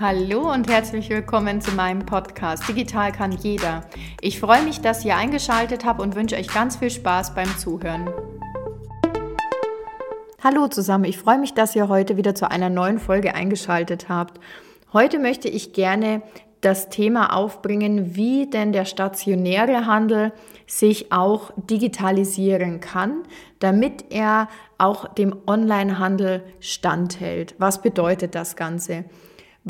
Hallo und herzlich willkommen zu meinem Podcast Digital kann jeder. Ich freue mich, dass ihr eingeschaltet habt und wünsche euch ganz viel Spaß beim Zuhören. Hallo zusammen, ich freue mich, dass ihr heute wieder zu einer neuen Folge eingeschaltet habt. Heute möchte ich gerne das Thema aufbringen, wie denn der stationäre Handel sich auch digitalisieren kann, damit er auch dem Onlinehandel standhält. Was bedeutet das Ganze?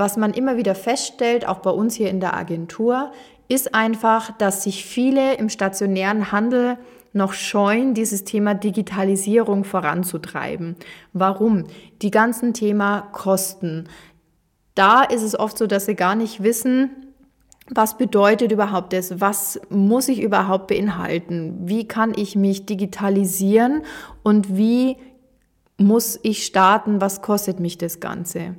Was man immer wieder feststellt, auch bei uns hier in der Agentur, ist einfach, dass sich viele im stationären Handel noch scheuen, dieses Thema Digitalisierung voranzutreiben. Warum? Die ganzen Thema Kosten. Da ist es oft so, dass sie gar nicht wissen, was bedeutet überhaupt das? Was muss ich überhaupt beinhalten? Wie kann ich mich digitalisieren und wie muss ich starten? Was kostet mich das Ganze?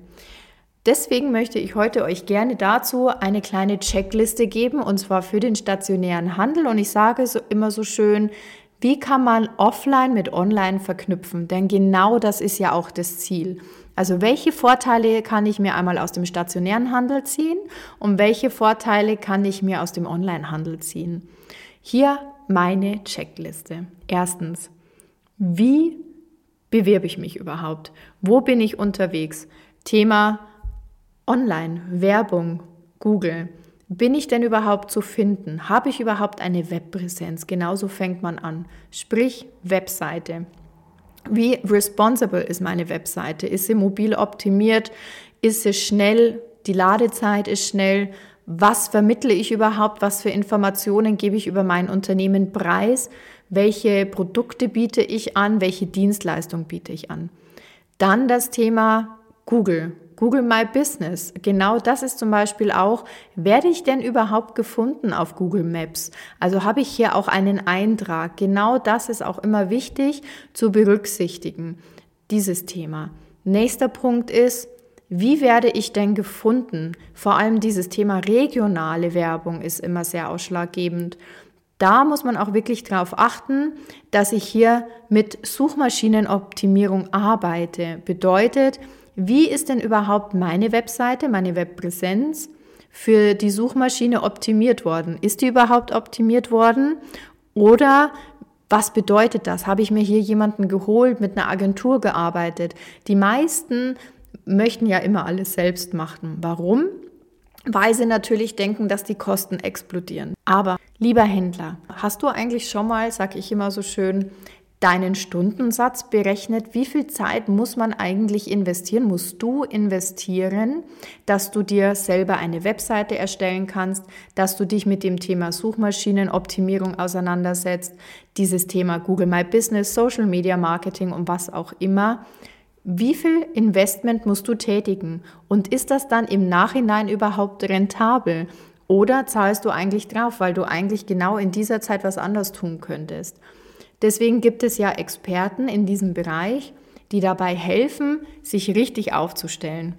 Deswegen möchte ich heute euch gerne dazu eine kleine Checkliste geben, und zwar für den stationären Handel. Und ich sage so immer so schön, wie kann man offline mit online verknüpfen? Denn genau das ist ja auch das Ziel. Also welche Vorteile kann ich mir einmal aus dem stationären Handel ziehen und welche Vorteile kann ich mir aus dem Onlinehandel ziehen? Hier meine Checkliste. Erstens, wie bewerbe ich mich überhaupt? Wo bin ich unterwegs? Thema Online, Werbung, Google. Bin ich denn überhaupt zu finden? Habe ich überhaupt eine Webpräsenz? Genauso fängt man an. Sprich Webseite. Wie responsible ist meine Webseite? Ist sie mobil optimiert? Ist sie schnell? Die Ladezeit ist schnell. Was vermittle ich überhaupt? Was für Informationen gebe ich über mein Unternehmen preis? Welche Produkte biete ich an? Welche Dienstleistung biete ich an? Dann das Thema Google. Google My Business. Genau das ist zum Beispiel auch, werde ich denn überhaupt gefunden auf Google Maps? Also habe ich hier auch einen Eintrag. Genau das ist auch immer wichtig zu berücksichtigen, dieses Thema. Nächster Punkt ist, wie werde ich denn gefunden? Vor allem dieses Thema regionale Werbung ist immer sehr ausschlaggebend. Da muss man auch wirklich darauf achten, dass ich hier mit Suchmaschinenoptimierung arbeite. Bedeutet, wie ist denn überhaupt meine Webseite, meine Webpräsenz für die Suchmaschine optimiert worden? Ist die überhaupt optimiert worden? Oder was bedeutet das? Habe ich mir hier jemanden geholt, mit einer Agentur gearbeitet? Die meisten möchten ja immer alles selbst machen. Warum? Weil sie natürlich denken, dass die Kosten explodieren. Aber lieber Händler, hast du eigentlich schon mal, sag ich immer so schön, deinen Stundensatz berechnet, wie viel Zeit muss man eigentlich investieren, musst du investieren, dass du dir selber eine Webseite erstellen kannst, dass du dich mit dem Thema Suchmaschinenoptimierung auseinandersetzt, dieses Thema Google My Business, Social Media Marketing und was auch immer. Wie viel Investment musst du tätigen? Und ist das dann im Nachhinein überhaupt rentabel? Oder zahlst du eigentlich drauf, weil du eigentlich genau in dieser Zeit was anders tun könntest? Deswegen gibt es ja Experten in diesem Bereich, die dabei helfen, sich richtig aufzustellen.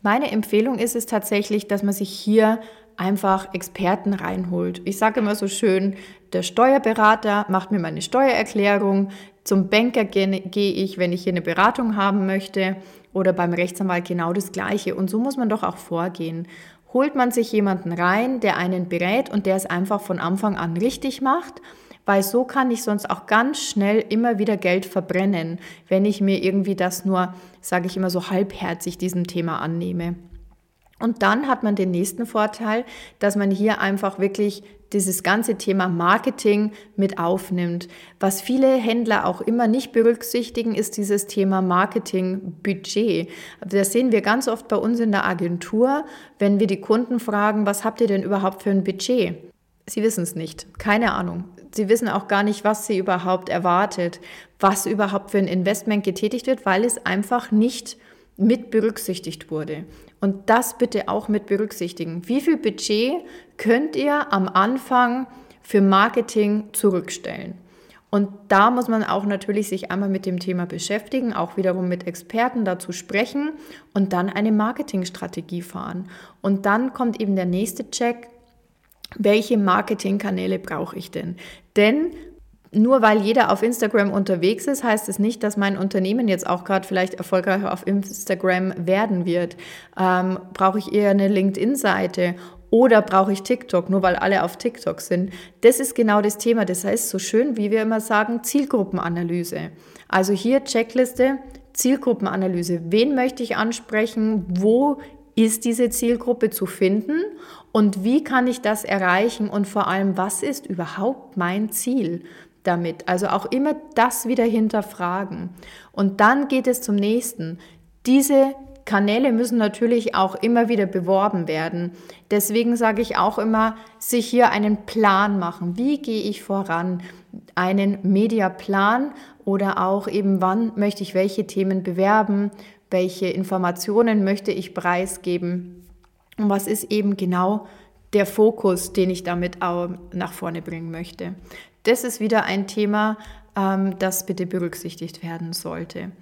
Meine Empfehlung ist es tatsächlich, dass man sich hier einfach Experten reinholt. Ich sage immer so schön, der Steuerberater macht mir meine Steuererklärung, zum Banker gehe ich, wenn ich hier eine Beratung haben möchte oder beim Rechtsanwalt genau das Gleiche. Und so muss man doch auch vorgehen. Holt man sich jemanden rein, der einen berät und der es einfach von Anfang an richtig macht weil so kann ich sonst auch ganz schnell immer wieder Geld verbrennen, wenn ich mir irgendwie das nur, sage ich immer so halbherzig diesem Thema annehme. Und dann hat man den nächsten Vorteil, dass man hier einfach wirklich dieses ganze Thema Marketing mit aufnimmt. Was viele Händler auch immer nicht berücksichtigen, ist dieses Thema Marketingbudget. Das sehen wir ganz oft bei uns in der Agentur, wenn wir die Kunden fragen, was habt ihr denn überhaupt für ein Budget? Sie wissen es nicht, keine Ahnung. Sie wissen auch gar nicht, was sie überhaupt erwartet, was überhaupt für ein Investment getätigt wird, weil es einfach nicht mit berücksichtigt wurde. Und das bitte auch mit berücksichtigen. Wie viel Budget könnt ihr am Anfang für Marketing zurückstellen? Und da muss man auch natürlich sich einmal mit dem Thema beschäftigen, auch wiederum mit Experten dazu sprechen und dann eine Marketingstrategie fahren. Und dann kommt eben der nächste Check, welche Marketingkanäle brauche ich denn? Denn nur weil jeder auf Instagram unterwegs ist, heißt es nicht, dass mein Unternehmen jetzt auch gerade vielleicht erfolgreich auf Instagram werden wird. Ähm, brauche ich eher eine LinkedIn-Seite oder brauche ich TikTok, nur weil alle auf TikTok sind? Das ist genau das Thema. Das heißt, so schön, wie wir immer sagen, Zielgruppenanalyse. Also hier Checkliste, Zielgruppenanalyse. Wen möchte ich ansprechen? Wo ist diese Zielgruppe zu finden? Und wie kann ich das erreichen? Und vor allem, was ist überhaupt mein Ziel? damit. Also auch immer das wieder hinterfragen. Und dann geht es zum nächsten. Diese Kanäle müssen natürlich auch immer wieder beworben werden. Deswegen sage ich auch immer, sich hier einen Plan machen. Wie gehe ich voran? Einen Mediaplan oder auch eben, wann möchte ich welche Themen bewerben? Welche Informationen möchte ich preisgeben? Und was ist eben genau der Fokus, den ich damit auch nach vorne bringen möchte? Das ist wieder ein Thema, ähm, das bitte berücksichtigt werden sollte.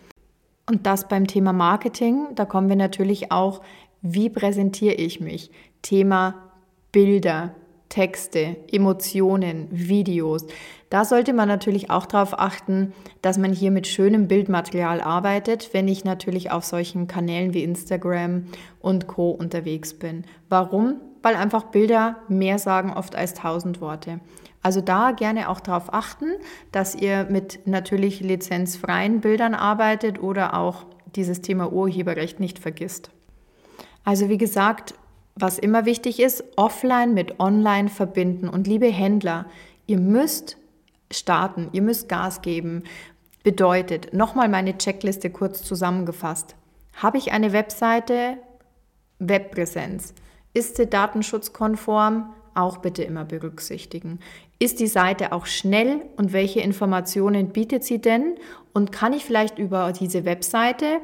Und das beim Thema Marketing, da kommen wir natürlich auch, wie präsentiere ich mich? Thema Bilder, Texte, Emotionen, Videos. Da sollte man natürlich auch darauf achten, dass man hier mit schönem Bildmaterial arbeitet, wenn ich natürlich auf solchen Kanälen wie Instagram und Co unterwegs bin. Warum? Weil einfach Bilder mehr sagen oft als tausend Worte. Also da gerne auch darauf achten, dass ihr mit natürlich lizenzfreien Bildern arbeitet oder auch dieses Thema Urheberrecht nicht vergisst. Also wie gesagt, was immer wichtig ist, offline mit online verbinden. Und liebe Händler, ihr müsst starten, ihr müsst Gas geben. Bedeutet, nochmal meine Checkliste kurz zusammengefasst. Habe ich eine Webseite, Webpräsenz? Ist sie datenschutzkonform? Auch bitte immer berücksichtigen. Ist die Seite auch schnell und welche Informationen bietet sie denn? Und kann ich vielleicht über diese Webseite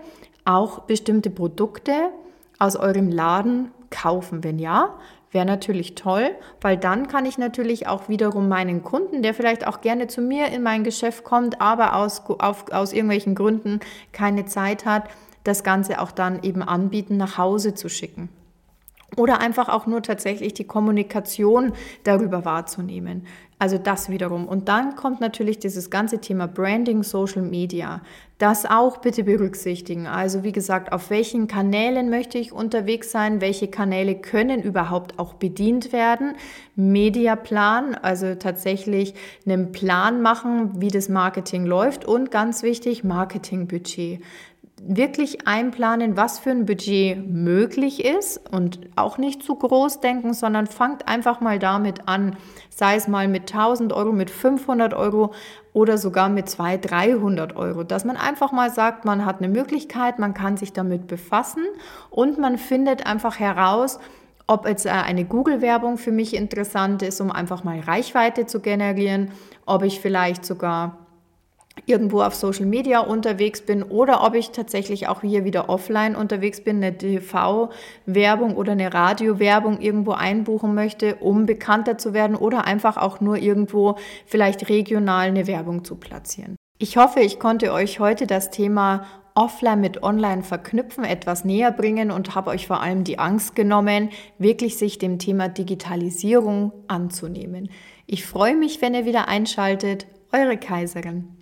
auch bestimmte Produkte aus eurem Laden kaufen? Wenn ja, wäre natürlich toll, weil dann kann ich natürlich auch wiederum meinen Kunden, der vielleicht auch gerne zu mir in mein Geschäft kommt, aber aus, auf, aus irgendwelchen Gründen keine Zeit hat, das Ganze auch dann eben anbieten, nach Hause zu schicken. Oder einfach auch nur tatsächlich die Kommunikation darüber wahrzunehmen. Also das wiederum. Und dann kommt natürlich dieses ganze Thema Branding, Social Media. Das auch bitte berücksichtigen. Also wie gesagt, auf welchen Kanälen möchte ich unterwegs sein? Welche Kanäle können überhaupt auch bedient werden? Mediaplan, also tatsächlich einen Plan machen, wie das Marketing läuft. Und ganz wichtig, Marketingbudget wirklich einplanen, was für ein Budget möglich ist und auch nicht zu groß denken, sondern fangt einfach mal damit an, sei es mal mit 1000 Euro, mit 500 Euro oder sogar mit 200, 300 Euro, dass man einfach mal sagt, man hat eine Möglichkeit, man kann sich damit befassen und man findet einfach heraus, ob jetzt äh, eine Google-Werbung für mich interessant ist, um einfach mal Reichweite zu generieren, ob ich vielleicht sogar irgendwo auf Social Media unterwegs bin oder ob ich tatsächlich auch hier wieder offline unterwegs bin, eine TV-Werbung oder eine Radio-Werbung irgendwo einbuchen möchte, um bekannter zu werden oder einfach auch nur irgendwo vielleicht regional eine Werbung zu platzieren. Ich hoffe, ich konnte euch heute das Thema Offline mit Online verknüpfen, etwas näher bringen und habe euch vor allem die Angst genommen, wirklich sich dem Thema Digitalisierung anzunehmen. Ich freue mich, wenn ihr wieder einschaltet. Eure Kaiserin.